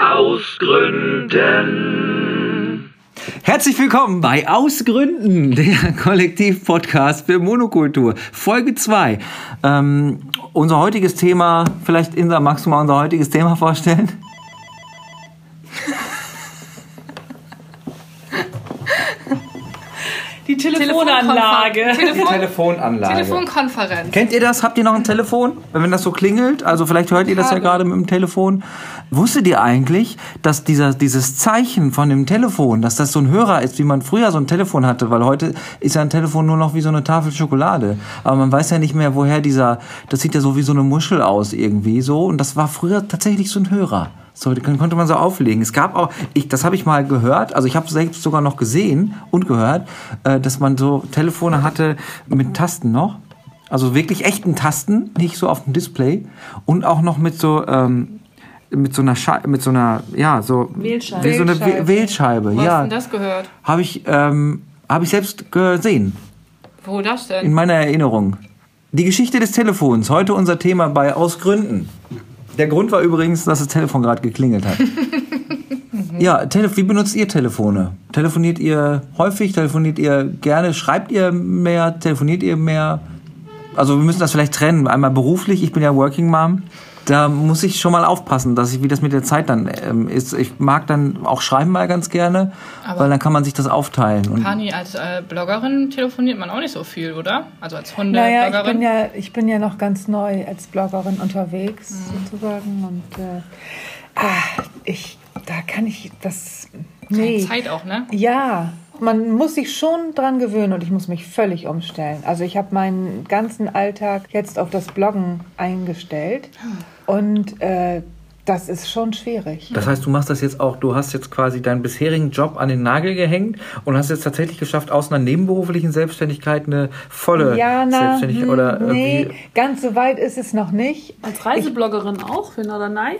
Ausgründen. Herzlich willkommen bei Ausgründen, der Kollektiv-Podcast für Monokultur, Folge 2. Ähm, unser heutiges Thema, vielleicht Insa, magst du mal unser heutiges Thema vorstellen? Telefonanlage. Die Telefonanlage. Telefonkonferenz. Kennt ihr das? Habt ihr noch ein Telefon? Wenn das so klingelt, also vielleicht hört ihr das ja gerade mit dem Telefon. Wusstet ihr eigentlich, dass dieser, dieses Zeichen von dem Telefon, dass das so ein Hörer ist, wie man früher so ein Telefon hatte? Weil heute ist ja ein Telefon nur noch wie so eine Tafel Schokolade. Aber man weiß ja nicht mehr, woher dieser, das sieht ja so wie so eine Muschel aus irgendwie so. Und das war früher tatsächlich so ein Hörer. So, den konnte man so auflegen. Es gab auch, ich, das habe ich mal gehört, also ich habe selbst sogar noch gesehen und gehört, äh, dass man so Telefone hatte mit Tasten noch. Also wirklich echten Tasten, nicht so auf dem Display. Und auch noch mit so, ähm, mit so einer Schei mit so einer, ja, so. Wählscheibe. Wie so eine Wählscheibe. Wählscheibe, Wo hast ja. denn das gehört? Habe ich, ähm, habe ich selbst gesehen. Wo das In denn? meiner Erinnerung. Die Geschichte des Telefons. Heute unser Thema bei Aus Gründen. Der Grund war übrigens, dass das Telefon gerade geklingelt hat. ja, wie benutzt ihr Telefone? Telefoniert ihr häufig? Telefoniert ihr gerne? Schreibt ihr mehr? Telefoniert ihr mehr? Also wir müssen das vielleicht trennen. Einmal beruflich, ich bin ja Working Mom. Da muss ich schon mal aufpassen, dass ich, wie das mit der Zeit dann ähm, ist. Ich mag dann auch schreiben mal ganz gerne, Aber- weil dann kann man sich das aufteilen. Und Pani, als äh, Bloggerin telefoniert man auch nicht so viel, oder? Also als Naja, ich bin, Hundebloggerin. ja, ich bin ja noch ganz neu als Bloggerin unterwegs, sozusagen. Und äh, ah, ich, da kann ich das. Nee. Zeit auch, ne? Ja, man muss sich schon dran gewöhnen und ich muss mich völlig umstellen. Also ich habe meinen ganzen Alltag jetzt auf das Bloggen eingestellt und äh, das ist schon schwierig. Das heißt, du machst das jetzt auch, du hast jetzt quasi deinen bisherigen Job an den Nagel gehängt und hast jetzt tatsächlich geschafft, aus einer nebenberuflichen Selbstständigkeit eine volle Ja, na, Selbstständigkeit hm, oder nee, irgendwie. ganz so weit ist es noch nicht. Als Reisebloggerin auch für Norderney?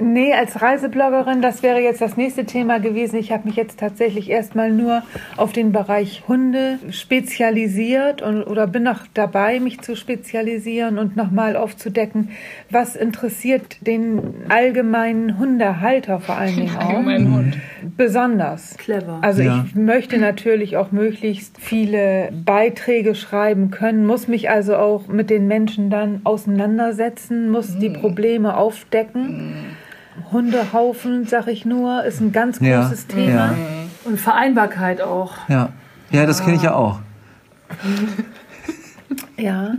Nee, als Reisebloggerin, das wäre jetzt das nächste Thema gewesen. Ich habe mich jetzt tatsächlich erstmal nur auf den Bereich Hunde spezialisiert und, oder bin noch dabei, mich zu spezialisieren und nochmal aufzudecken, was interessiert den allgemeinen Hundehalter vor allen Dingen auch. Allgemeinen Hund. Besonders. Clever. Also Ja. ich möchte natürlich auch möglichst viele Beiträge schreiben können, muss mich also auch mit den Menschen dann auseinandersetzen, muss die Probleme aufdecken. Hundehaufen, sag ich nur, ist ein ganz Ja, großes Thema. ja. Und Vereinbarkeit auch. Ja, ja das kenne ich ja auch. Ja.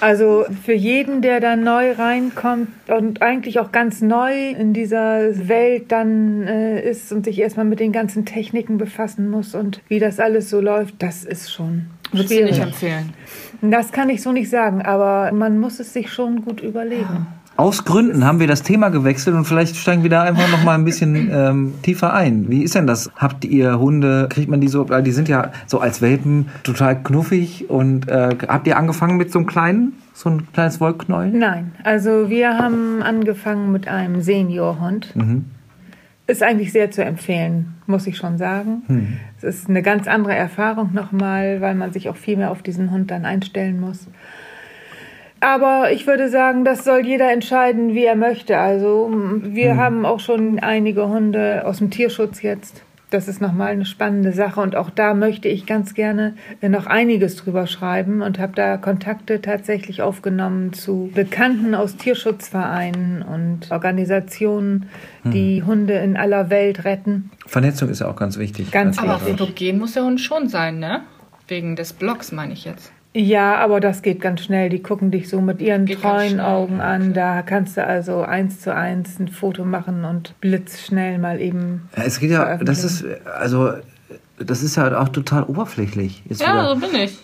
Also für jeden, der da neu reinkommt und eigentlich auch ganz neu in dieser Welt dann äh, ist und sich erstmal mit den ganzen Techniken befassen muss und wie das alles so läuft, das ist schon nicht schwierig. empfehlen. Das kann ich so nicht sagen, aber man muss es sich schon gut überlegen. Aus Gründen haben wir das Thema gewechselt und vielleicht steigen wir da einfach noch mal ein bisschen ähm, tiefer ein. Wie ist denn das? Habt ihr Hunde? Kriegt man die so? Die sind ja so als Welpen total knuffig und äh, habt ihr angefangen mit so einem kleinen, so ein kleines Wollknäuel? Nein, also wir haben angefangen mit einem Seniorhund. Ist eigentlich sehr zu empfehlen, muss ich schon sagen. Es ist eine ganz andere Erfahrung nochmal, weil man sich auch viel mehr auf diesen Hund dann einstellen muss. Aber ich würde sagen, das soll jeder entscheiden, wie er möchte. Also wir haben auch schon einige Hunde aus dem Tierschutz jetzt. Das ist nochmal eine spannende Sache und auch da möchte ich ganz gerne noch einiges drüber schreiben und habe da Kontakte tatsächlich aufgenommen zu Bekannten aus Tierschutzvereinen und Organisationen, die Hunde in aller Welt retten. Vernetzung ist ja auch ganz wichtig. Ganz Als Aber fotogen muss der Hund schon sein, ne? Wegen des Blogs, meine ich jetzt. Ja, aber das geht ganz schnell. Die gucken dich so mit ihren Geht treuen Augen an. Da kannst du also eins zu eins ein Foto machen und blitzschnell mal eben. Es geht ja, das ist, also, das ist ja auch total oberflächlich. Jetzt Ja, wieder. so bin ich.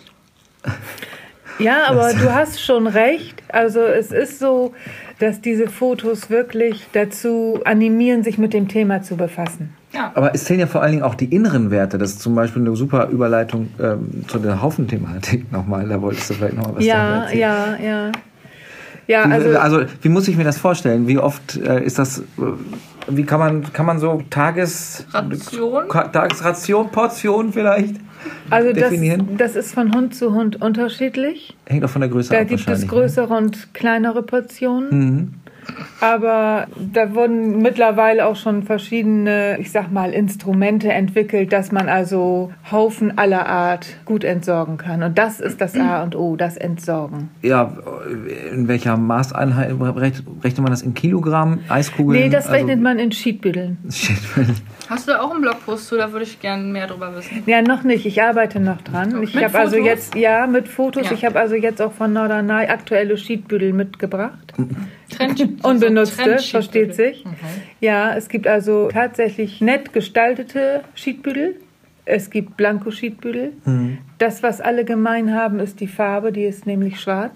Ja, aber du hast schon recht. Also es ist so, dass diese Fotos wirklich dazu animieren, sich mit dem Thema zu befassen. Ja. Aber es zählen ja vor allen Dingen auch die inneren Werte. Das ist zum Beispiel eine super Überleitung ähm, zu der Haufenthematik nochmal. Da wolltest du vielleicht noch mal was Ja, erzählen. ja, ja. Ja, Wie, also, also, wie muss ich mir das vorstellen? Wie oft äh, ist das, äh, wie kann man, kann man so Tages... Ration? Tagesration, Portion vielleicht also das, definieren? das ist von Hund zu Hund unterschiedlich. Hängt auch von der Größe Da ab gibt es ne? größere und kleinere Portionen. Mhm. Aber da wurden mittlerweile auch schon verschiedene, ich sag mal, Instrumente entwickelt, dass man also Haufen aller Art gut entsorgen kann. Und das ist das A und O, das Entsorgen. Ja, in welcher Maßeinheit rechnet man das in Kilogramm, Eiskugeln? Nee, das Also- rechnet man in Sheetbütteln. Hast du da auch einen Blogpost zu? Da würde ich gerne mehr drüber wissen. Ja, noch nicht. Ich arbeite noch dran. Ich habe also jetzt, ja, mit Fotos. Ja. Ich habe also jetzt auch von Norderney aktuelle Sheetbüttel mitgebracht. Trend, Unbenutzte, Trendsheetbüttel. versteht sich. Ja, es gibt also tatsächlich nett gestaltete Sheetbüttel. Es gibt Blanko-Sheetbüttel. Das, was alle gemein haben, ist die Farbe, die ist nämlich schwarz.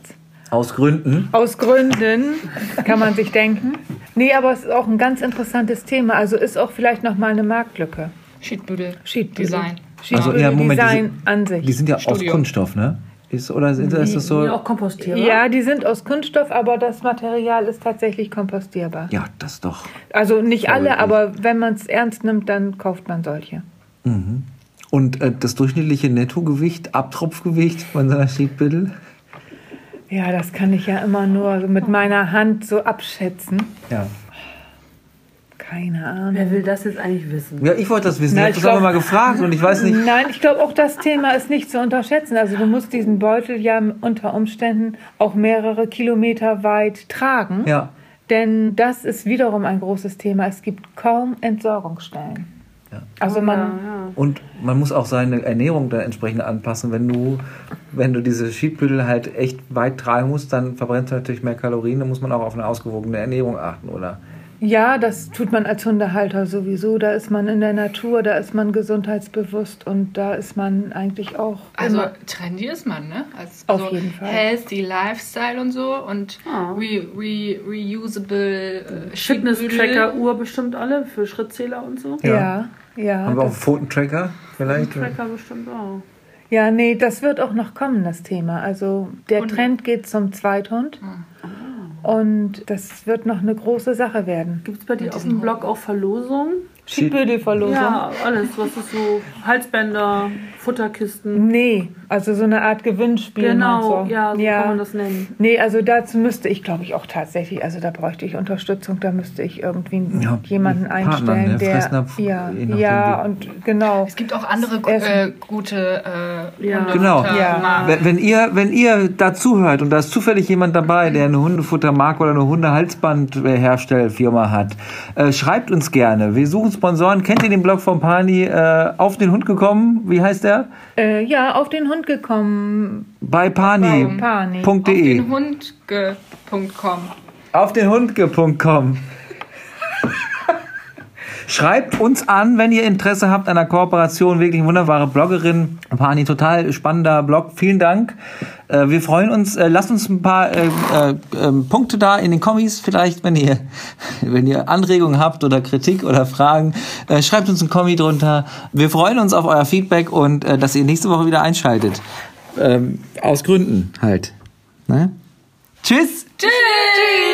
Aus Gründen. Aus Gründen, kann man sich denken. Nee, aber es ist auch ein ganz interessantes Thema. Also ist auch vielleicht nochmal eine Marktlücke. Sheetbüttel. Sheetbüttel. Design. Sheetbüttel ja, Moment, die Design sind- an sich. Die sind ja aus Studio. Kunststoff, ne? Ist, oder sind, das Die so? auch kompostierbar. Ja, die sind aus Kunststoff, aber das Material ist tatsächlich kompostierbar. Ja, das doch. Also nicht alle, gut. aber wenn man es ernst nimmt, dann kauft man solche. Und äh, das durchschnittliche Nettogewicht, Abtropfgewicht von so einer Sheetbüttel? Ja, das kann ich ja immer nur so mit meiner Hand so abschätzen. Ja. Keine Ahnung. Wer will das jetzt eigentlich wissen? Ja, ich wollte das wissen. Na, ich habe das aber mal gefragt und ich weiß nicht. Nein, ich glaube auch das Thema ist nicht zu unterschätzen. Also du musst diesen Beutel ja unter Umständen auch mehrere Kilometer weit tragen. Ja. Denn das ist wiederum ein großes Thema. Es gibt kaum Entsorgungsstellen. Also man, ja, ja. Und man muss auch seine Ernährung dann entsprechend anpassen. Wenn du, wenn du diese Sheetbüttel halt echt weit tragen musst, dann verbrennst du natürlich mehr Kalorien. Dann muss man auch auf eine ausgewogene Ernährung achten, oder? Ja, das tut man als Hundehalter sowieso. Da ist man in der Natur, da ist man gesundheitsbewusst und da ist man eigentlich auch Also trendy ist man, ne? Als, Auf also jeden Fall. Healthy Lifestyle und so und Ah. re, re, reusable äh, Fitness-Tracker, Uhr bestimmt alle für Schrittzähler und so. Ja, ja. Haben wir auch einen Pfotentracker vielleicht? Tracker bestimmt auch. ja, nee, das wird auch noch kommen, das Thema. Also der Und- Trend geht zum Zweithund. Und das wird noch eine große Sache werden. Gibt es bei dir auf dem Blog auch Verlosungen? Schiedbödelverlosung? Ja, alles. Was ist so? Halsbänder, Futterkisten. Nee, also so eine Art Gewinnspiel. Genau, und so. ja, so kann man das nennen. Nee, also dazu müsste ich, glaube ich, auch tatsächlich, also da bräuchte ich Unterstützung, da müsste ich irgendwie Ja, jemanden Partner, einstellen, ne? der. Fressnapf, ja, ja, und genau. Es gibt auch andere äh, gute äh, Ja. Genau. Ja. Wenn, wenn ihr, wenn ihr da zuhört und da ist zufällig jemand dabei, der eine Hundefuttermarke oder eine Hundehalsbandherstellfirma hat, äh, schreibt uns gerne. Wir suchen Sponsoren. Kennt ihr den Blog von Pani äh, auf den Hund gekommen? Wie heißt der? Äh, ja, auf den Hund gekommen. Bei Bei pani.de. Pani. auf den Hund.com. Auf den Hundge.com. Schreibt uns an, wenn ihr Interesse habt an einer Kooperation. Wirklich wunderbare Bloggerin. Pani, total spannender Blog. Vielen Dank. Äh, wir freuen uns. Äh, lasst uns ein paar äh, äh, ähm, Punkte da in den Kommis. Vielleicht, wenn ihr, wenn ihr Anregungen habt oder Kritik oder Fragen, schreibt uns ein Kommi drunter. Wir freuen uns auf euer Feedback und dass ihr nächste Woche wieder einschaltet. Ähm, aus Gründen halt. Ne? Tschüss. Tschüss!